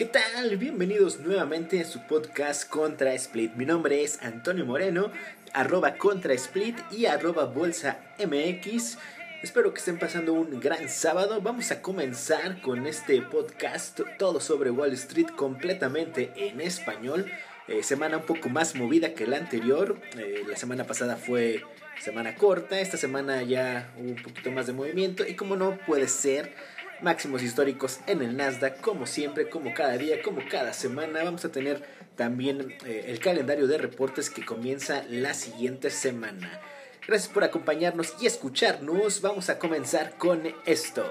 ¿Qué tal? Bienvenidos nuevamente a su podcast Contra Split. Mi nombre es Antonio Moreno, arroba Contra Split y arroba Bolsa MX. Espero que estén pasando un gran sábado. Vamos a comenzar con este podcast, todo sobre Wall Street completamente en español. Eh, semana un poco más movida que la anterior. Eh, la semana pasada fue semana corta, esta semana ya hubo un poquito más de movimiento y como no puede ser máximos históricos en el Nasdaq, como siempre, como cada día, como cada semana. Vamos a tener también eh, el calendario de reportes que comienza la siguiente semana. Gracias por acompañarnos y escucharnos. Vamos a comenzar con esto.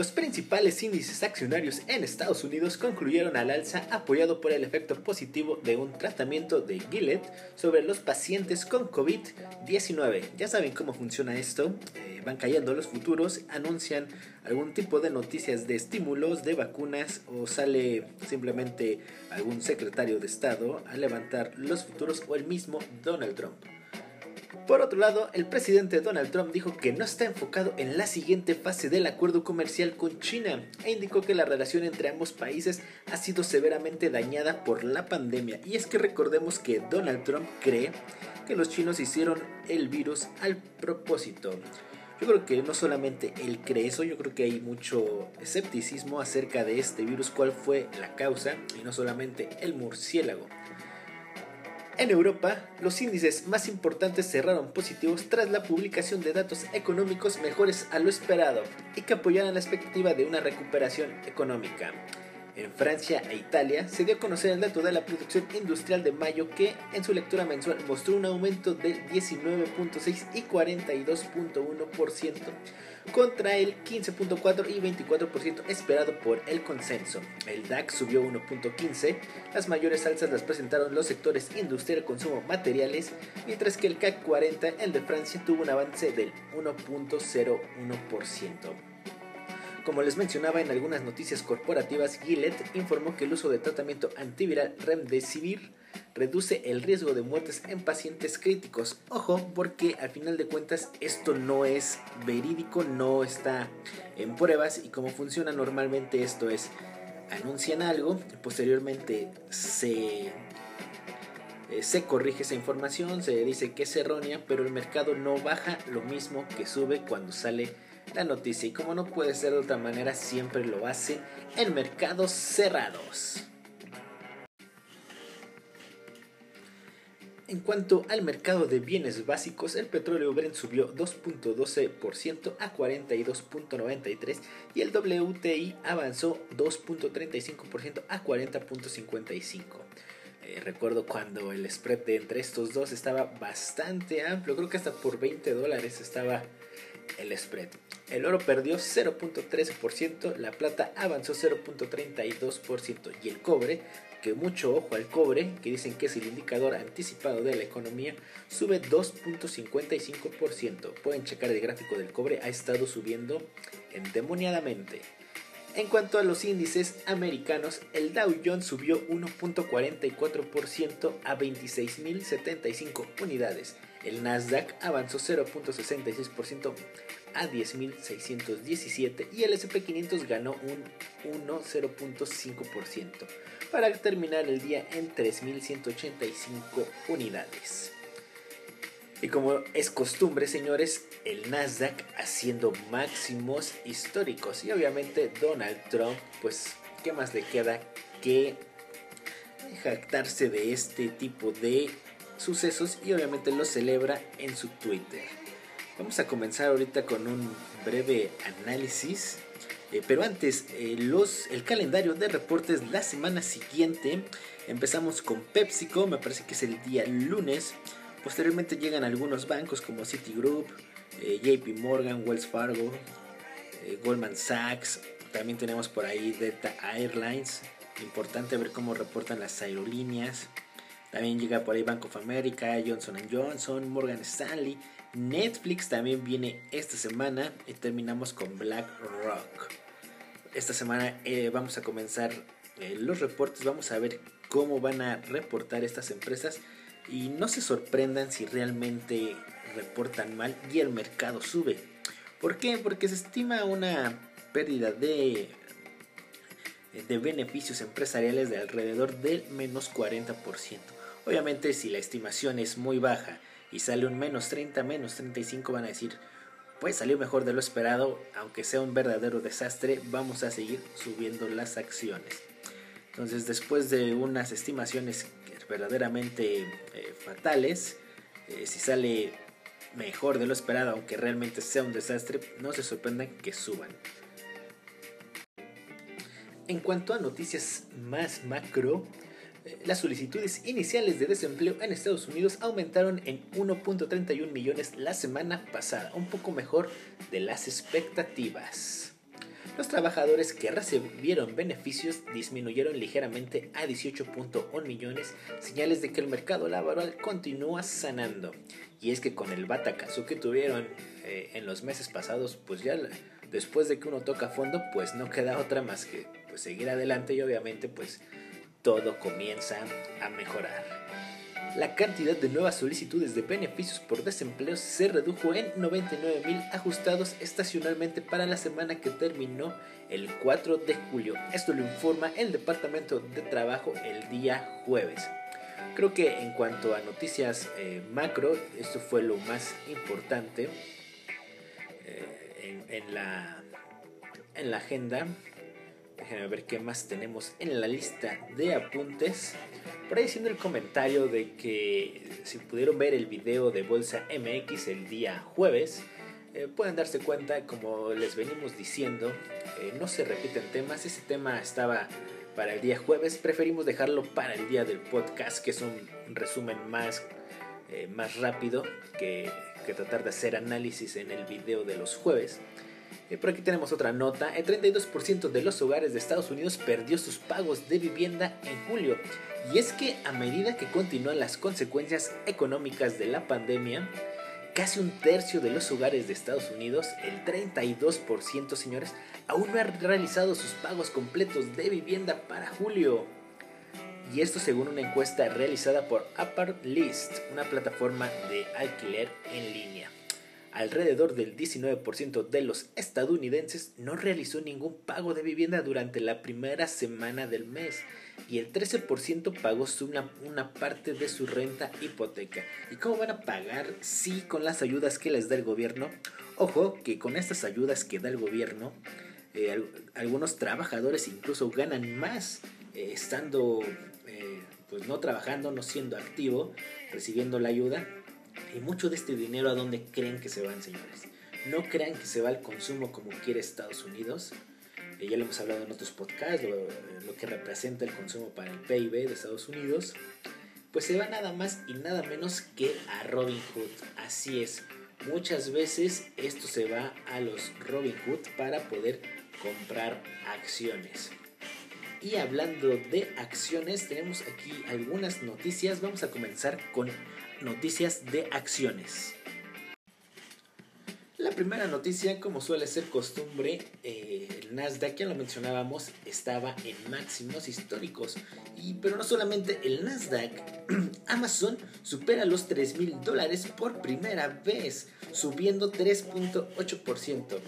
Los principales índices accionarios en Estados Unidos concluyeron al alza apoyado por el efecto positivo de un tratamiento de Gilead sobre los pacientes con COVID-19. Ya saben cómo funciona esto, eh, van cayendo los futuros, anuncian algún tipo de noticias de estímulos, de vacunas o sale simplemente algún secretario de Estado a levantar los futuros o el mismo Donald Trump. Por otro lado, el presidente Donald Trump dijo que no está enfocado en la siguiente fase del acuerdo comercial con China e indicó que la relación entre ambos países ha sido severamente dañada por la pandemia. Y es que recordemos que Donald Trump cree que los chinos hicieron el virus al propósito. Yo creo que no solamente él cree eso, yo creo que hay mucho escepticismo acerca de este virus, cuál fue la causa, y no solamente el murciélago. En Europa, los índices más importantes cerraron positivos tras la publicación de datos económicos mejores a lo esperado y que apoyaron la expectativa de una recuperación económica. En Francia e Italia se dio a conocer el dato de la producción industrial de mayo que en su lectura mensual mostró un aumento del 19.6 y 42.1% contra el 15.4 y 24% esperado por el consenso. El DAX subió 1.15, las mayores alzas las presentaron los sectores industrial, consumo, materiales, mientras que el CAC 40, el de Francia, tuvo un avance del 1.01%. Como les mencionaba en algunas noticias corporativas, Gillette informó que el uso de tratamiento antiviral Remdesivir reduce el riesgo de muertes en pacientes críticos. Ojo, porque al final de cuentas esto no es verídico, no está en pruebas y como funciona normalmente esto es anuncian algo, posteriormente se eh, se corrige esa información, se dice que es errónea, pero el mercado no baja lo mismo que sube cuando sale la noticia. Y como no puede ser de otra manera, siempre lo hace en mercados cerrados. En cuanto al mercado de bienes básicos, el petróleo Brent subió 2.12% a 42.93 y el WTI avanzó 2.35% a 40.55. Eh, recuerdo cuando el spread entre estos dos estaba bastante amplio, creo que hasta por 20 dólares estaba el spread. El oro perdió 0.13%, la plata avanzó 0.32% y el cobre que mucho ojo al cobre, que dicen que es el indicador anticipado de la economía, sube 2.55%. Pueden checar el gráfico del cobre, ha estado subiendo endemoniadamente. En cuanto a los índices americanos, el Dow Jones subió 1.44% a 26.075 unidades. El Nasdaq avanzó 0.66% a 10.617 y el SP500 ganó un 1.0.5% para terminar el día en 3.185 unidades. Y como es costumbre, señores, el Nasdaq haciendo máximos históricos. Y obviamente Donald Trump, pues, ¿qué más le queda que jactarse de este tipo de sucesos? Y obviamente lo celebra en su Twitter. Vamos a comenzar ahorita con un breve análisis eh, pero antes, eh, los, el calendario de reportes la semana siguiente. Empezamos con PepsiCo, me parece que es el día lunes. Posteriormente llegan algunos bancos como Citigroup, eh, JP Morgan, Wells Fargo, Goldman Sachs. También tenemos por ahí Delta Airlines. Importante ver cómo reportan las aerolíneas. También llega por ahí Bank of America, Johnson Johnson, Morgan Stanley. Netflix también viene esta semana y terminamos con BlackRock. Esta semana eh, vamos a comenzar eh, los reportes, vamos a ver cómo van a reportar estas empresas y no se sorprendan si realmente reportan mal y el mercado sube. ¿Por qué? Porque se estima una pérdida de, de beneficios empresariales de alrededor del menos 40%. Obviamente si la estimación es muy baja y sale un menos 30, menos 35 van a decir, pues salió mejor de lo esperado, aunque sea un verdadero desastre, vamos a seguir subiendo las acciones. Entonces después de unas estimaciones verdaderamente eh, fatales, eh, si sale mejor de lo esperado, aunque realmente sea un desastre, no se sorprendan que suban. En cuanto a noticias más macro, las solicitudes iniciales de desempleo en Estados Unidos aumentaron en 1.31 millones la semana pasada, un poco mejor de las expectativas. Los trabajadores que recibieron beneficios disminuyeron ligeramente a 18.1 millones, señales de que el mercado laboral continúa sanando. Y es que con el batacazo que tuvieron eh, en los meses pasados, pues ya después de que uno toca fondo, pues no queda otra más que pues, seguir adelante y obviamente pues todo comienza a mejorar. La cantidad de nuevas solicitudes de beneficios por desempleo se redujo en 99.000 ajustados estacionalmente para la semana que terminó el 4 de julio. Esto lo informa el Departamento de Trabajo el día jueves. Creo que en cuanto a noticias eh, macro, esto fue lo más importante eh, en, la, en la agenda. Déjenme ver qué más tenemos en la lista de apuntes. Por ahí haciendo el comentario de que si pudieron ver el video de Bolsa MX el día jueves, eh, pueden darse cuenta, como les venimos diciendo, eh, no se repiten temas. Ese tema estaba para el día jueves, preferimos dejarlo para el día del podcast, que es un resumen más, eh, más rápido que, que tratar de hacer análisis en el video de los jueves. Eh, por aquí tenemos otra nota. El 32% de los hogares de Estados Unidos perdió sus pagos de vivienda en julio. Y es que a medida que continúan las consecuencias económicas de la pandemia, casi un tercio de los hogares de Estados Unidos, el 32% señores, aún no han realizado sus pagos completos de vivienda para julio. Y esto según una encuesta realizada por Upper List, una plataforma de alquiler en línea. Alrededor del 19% de los estadounidenses no realizó ningún pago de vivienda durante la primera semana del mes y el 13% pagó una, una, parte de su renta hipoteca. ¿Y cómo van a pagar? Sí, con las ayudas que les da el gobierno. Ojo que con estas ayudas que da el gobierno, eh, algunos trabajadores incluso ganan más eh, estando, eh, pues no trabajando, no siendo activo, recibiendo la ayuda y mucho de este dinero a dónde creen que se van, señores. No crean que se va al consumo como quiere Estados Unidos. Eh, ya lo hemos hablado en otros podcasts, lo, lo que representa el consumo para el PIB de Estados Unidos. Pues se va nada más y nada menos que a Robin Hood. Así es. Muchas veces esto se va a los Robin Hood para poder comprar acciones. Y hablando de acciones, tenemos aquí algunas noticias. Vamos a comenzar con noticias de acciones. La primera noticia, como suele ser costumbre, eh, el Nasdaq, ya lo mencionábamos, estaba en máximos históricos. Y, pero no solamente el Nasdaq, Amazon supera los 3 mil dólares por primera vez, subiendo 3.8%.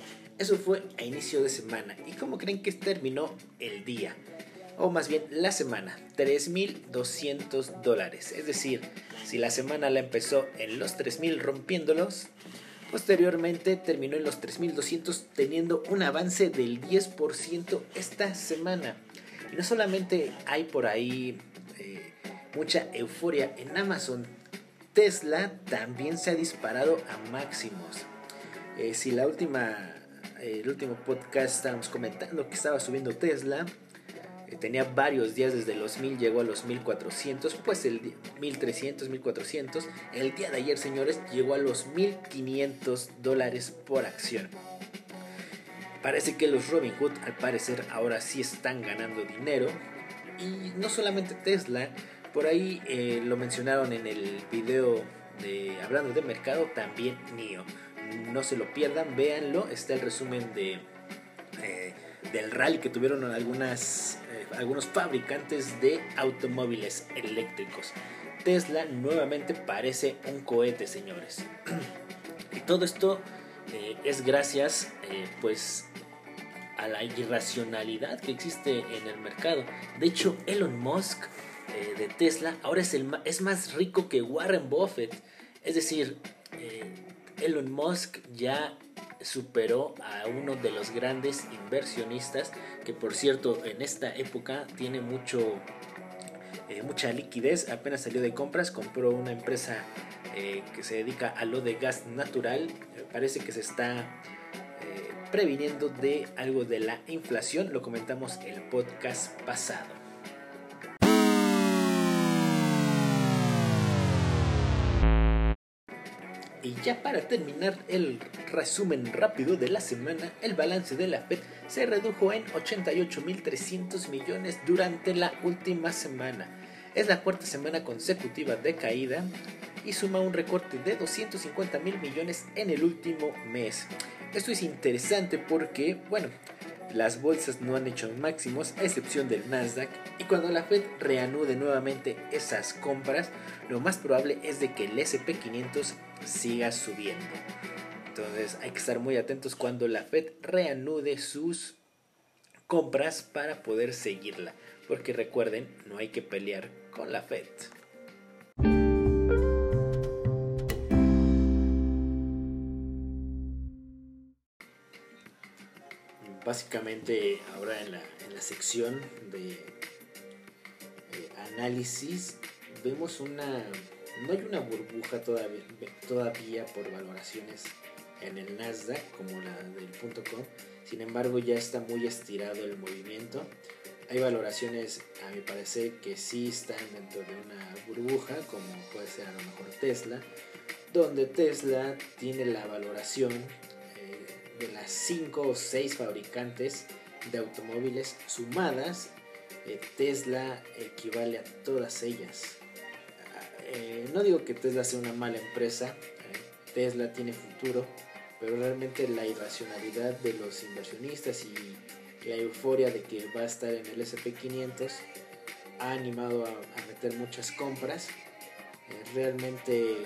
Eso fue a inicio de semana. ¿Y cómo creen que terminó el día? o más bien la semana, 3.200 dólares. Es decir, si la semana la empezó en los 3.000 rompiéndolos, posteriormente terminó en los 3.200 teniendo un avance del 10% esta semana. Y no solamente hay por ahí eh, mucha euforia en Amazon, Tesla también se ha disparado a máximos. Eh, si la última, el último podcast estábamos comentando que estaba subiendo Tesla, tenía varios días desde los 1000 llegó a los 1400, pues el 1300, 1400, el día de ayer señores llegó a los 1500 dólares por acción. Parece que los Robin Hood al parecer ahora sí están ganando dinero y no solamente Tesla, por ahí eh, lo mencionaron en el video de hablando de mercado también NIO. No se lo pierdan, véanlo, está el resumen de eh, del rally que tuvieron algunas algunos fabricantes de automóviles eléctricos. Tesla nuevamente parece un cohete, señores. y todo esto eh, es gracias eh, pues a la irracionalidad que existe en el mercado. De hecho, Elon Musk eh, de Tesla ahora es, el, es más rico que Warren Buffett. Es decir, Elon Musk ya superó a uno de los grandes inversionistas que por cierto en esta época tiene mucho mucha liquidez. Apenas salió de compras compró una empresa eh, que se dedica a lo de gas natural, eh, parece que se está eh, previniendo de algo de la inflación, lo comentamos el podcast pasado. Y ya para terminar el resumen rápido de la semana, el balance de la Fed se redujo en 88.300 millones durante la última semana. Es la cuarta semana consecutiva de caída y suma un recorte de 250 mil millones en el último mes. Esto es interesante porque, bueno, las bolsas no han hecho máximos a excepción del Nasdaq y cuando la Fed reanude nuevamente esas compras, lo más probable es de que el SP500 siga subiendo. Entonces hay que estar muy atentos cuando la Fed reanude sus compras para poder seguirla. Porque recuerden, no hay que pelear con la Fed. Básicamente ahora en la, en la sección de análisis vemos una no hay una burbuja todavía, todavía por valoraciones en el Nasdaq como la del com. Sin embargo ya está muy estirado el movimiento. Hay valoraciones a mi parecer que sí están dentro de una burbuja como puede ser a lo mejor Tesla donde Tesla tiene la valoración de las 5 o 6 fabricantes de automóviles sumadas, eh, Tesla equivale a todas ellas. Eh, no digo que Tesla sea una mala empresa, eh, Tesla tiene futuro, pero realmente la irracionalidad de los inversionistas y la euforia de que va a estar en el SP500 ha animado a, a meter muchas compras. realmente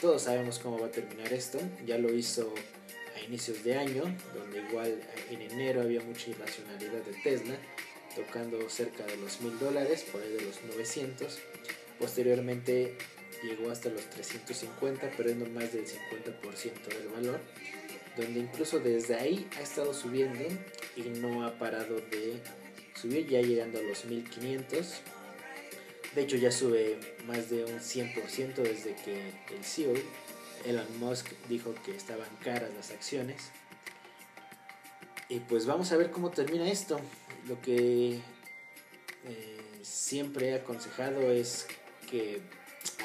todos sabemos cómo va a terminar esto, ya lo hizo inicios de año, donde igual en enero había mucha irracionalidad de Tesla, tocando cerca de los mil dólares, por ahí de los 900. Posteriormente llegó hasta los 350, perdiendo más del 50% del valor, donde incluso desde ahí ha estado subiendo y no ha parado de subir, ya llegando a los 1500. De hecho ya sube más de un 100% desde que el CEO Elon Musk dijo que estaban caras las acciones. Y pues vamos a ver cómo termina esto. Lo que eh, siempre he aconsejado es que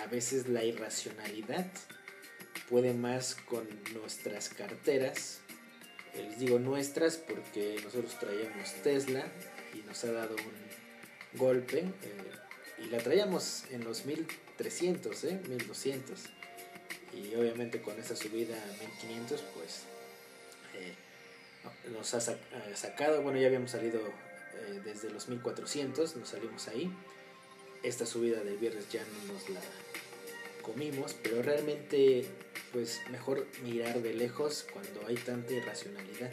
a veces la irracionalidad puede más con nuestras carteras. Eh, les digo nuestras porque nosotros traíamos Tesla y nos ha dado un golpe. Eh, y la traíamos en los 1300, ¿eh? 1200 y obviamente con esa subida a 1500 pues eh, nos ha eh, sacado, bueno ya habíamos salido eh, desde los 1400, nos salimos ahí, esta subida del viernes ya no nos la comimos, pero realmente pues mejor mirar de lejos cuando hay tanta irracionalidad.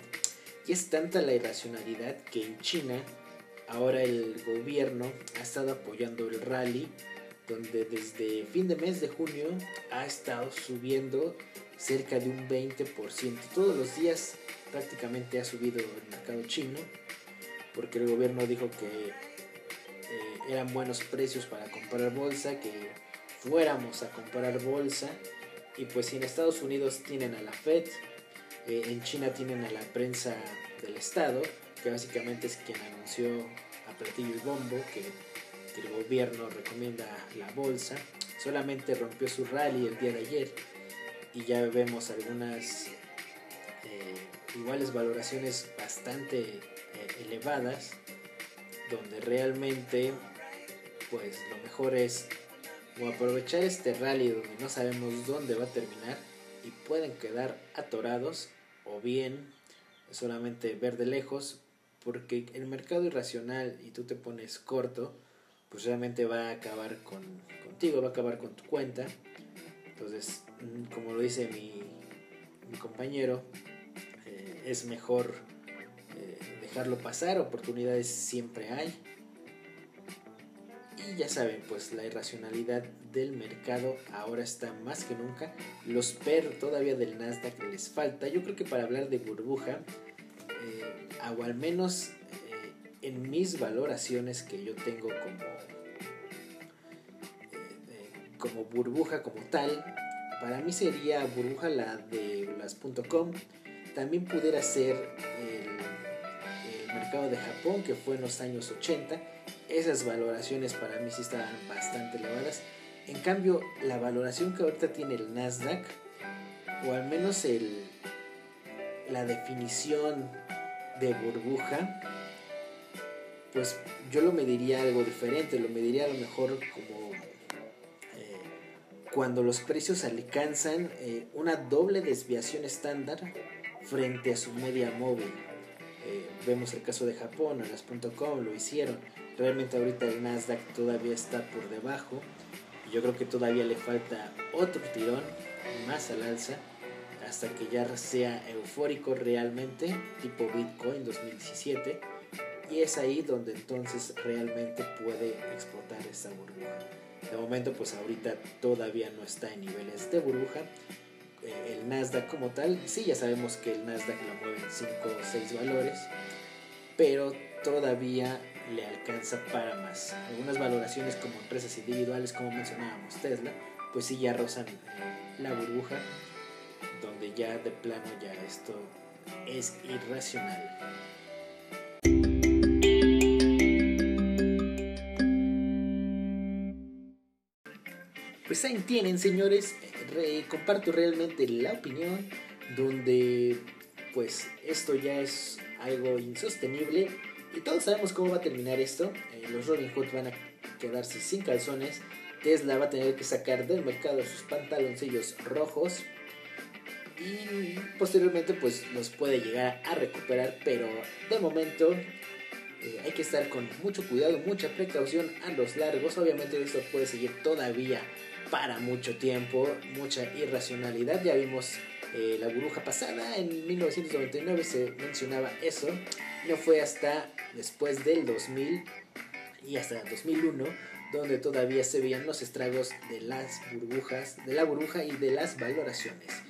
Y es tanta la irracionalidad que en China ahora el gobierno ha estado apoyando el rally donde desde fin de mes de junio ha estado subiendo cerca de un 20%. Todos los días prácticamente ha subido el mercado chino, porque el gobierno dijo que eh, eran buenos precios para comprar bolsa, que fuéramos a comprar bolsa, y pues en Estados Unidos tienen a la Fed, eh, en China tienen a la prensa del Estado, que básicamente es quien anunció a platillo y bombo que el gobierno recomienda la bolsa, solamente rompió su rally el día de ayer y ya vemos algunas eh, iguales valoraciones bastante eh, elevadas donde realmente pues lo mejor es aprovechar este rally donde no sabemos dónde va a terminar y pueden quedar atorados o bien solamente ver de lejos porque el mercado irracional y tú te pones corto pues realmente va a acabar con, contigo, va a acabar con tu cuenta. Entonces, mm, como lo dice mi, compañero, eh, es mejor eh, dejarlo pasar, oportunidades siempre hay. Y ya saben, pues la irracionalidad del mercado ahora está más que nunca. Los PER todavía del Nasdaq les falta. Yo creo que para hablar de burbuja, eh, o al menos mis valoraciones que yo tengo como, como burbuja como tal, para mí sería burbuja la de las.com. También pudiera ser el, el, mercado de Japón, que fue en los años 80. Esas valoraciones para mí sí estaban bastante elevadas. En cambio, la valoración que ahorita tiene el Nasdaq, o al menos el, la definición de burbuja, pues yo lo mediría algo diferente, lo mediría a lo mejor como cuando los precios alcanzan eh, una doble desviación estándar frente a su media móvil. Eh, vemos el caso de Japón, las.com lo hicieron. Realmente ahorita el Nasdaq todavía está por debajo. Yo creo que todavía le falta otro tirón más al alza hasta que ya sea eufórico realmente, tipo Bitcoin 2017. Y es ahí donde entonces realmente puede explotar esa burbuja. De momento, pues ahorita todavía no está en niveles de burbuja. Eh, el Nasdaq como tal, sí, ya sabemos que el Nasdaq lo mueven 5 o 6 valores, pero todavía le alcanza para más. Algunas valoraciones como empresas individuales, como mencionábamos Tesla, pues sí ya rozan eh, la burbuja, donde ya de plano ya esto es irracional. Ahí tienen, señores. comparto realmente la opinión donde pues esto ya es algo insostenible y todos sabemos cómo va a terminar esto. Eh, los Robin Hood van a quedarse sin calzones. Tesla va a tener que sacar del mercado sus pantaloncillos rojos y posteriormente pues los puede llegar a recuperar, pero de momento eh, hay que estar con mucho cuidado, mucha precaución a los largos. Obviamente esto puede seguir todavía para mucho tiempo, mucha irracionalidad. Ya vimos eh, la burbuja pasada, en 1999 se mencionaba eso. No fue hasta después del 2000 y hasta 2001 donde todavía se veían los estragos de las burbujas, de la burbuja y de las valoraciones.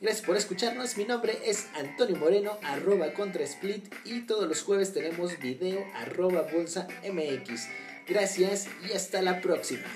Gracias por escucharnos, mi nombre es Antonio Moreno, arroba contra split y todos los jueves tenemos video arroba bolsa mx. Gracias y hasta la próxima.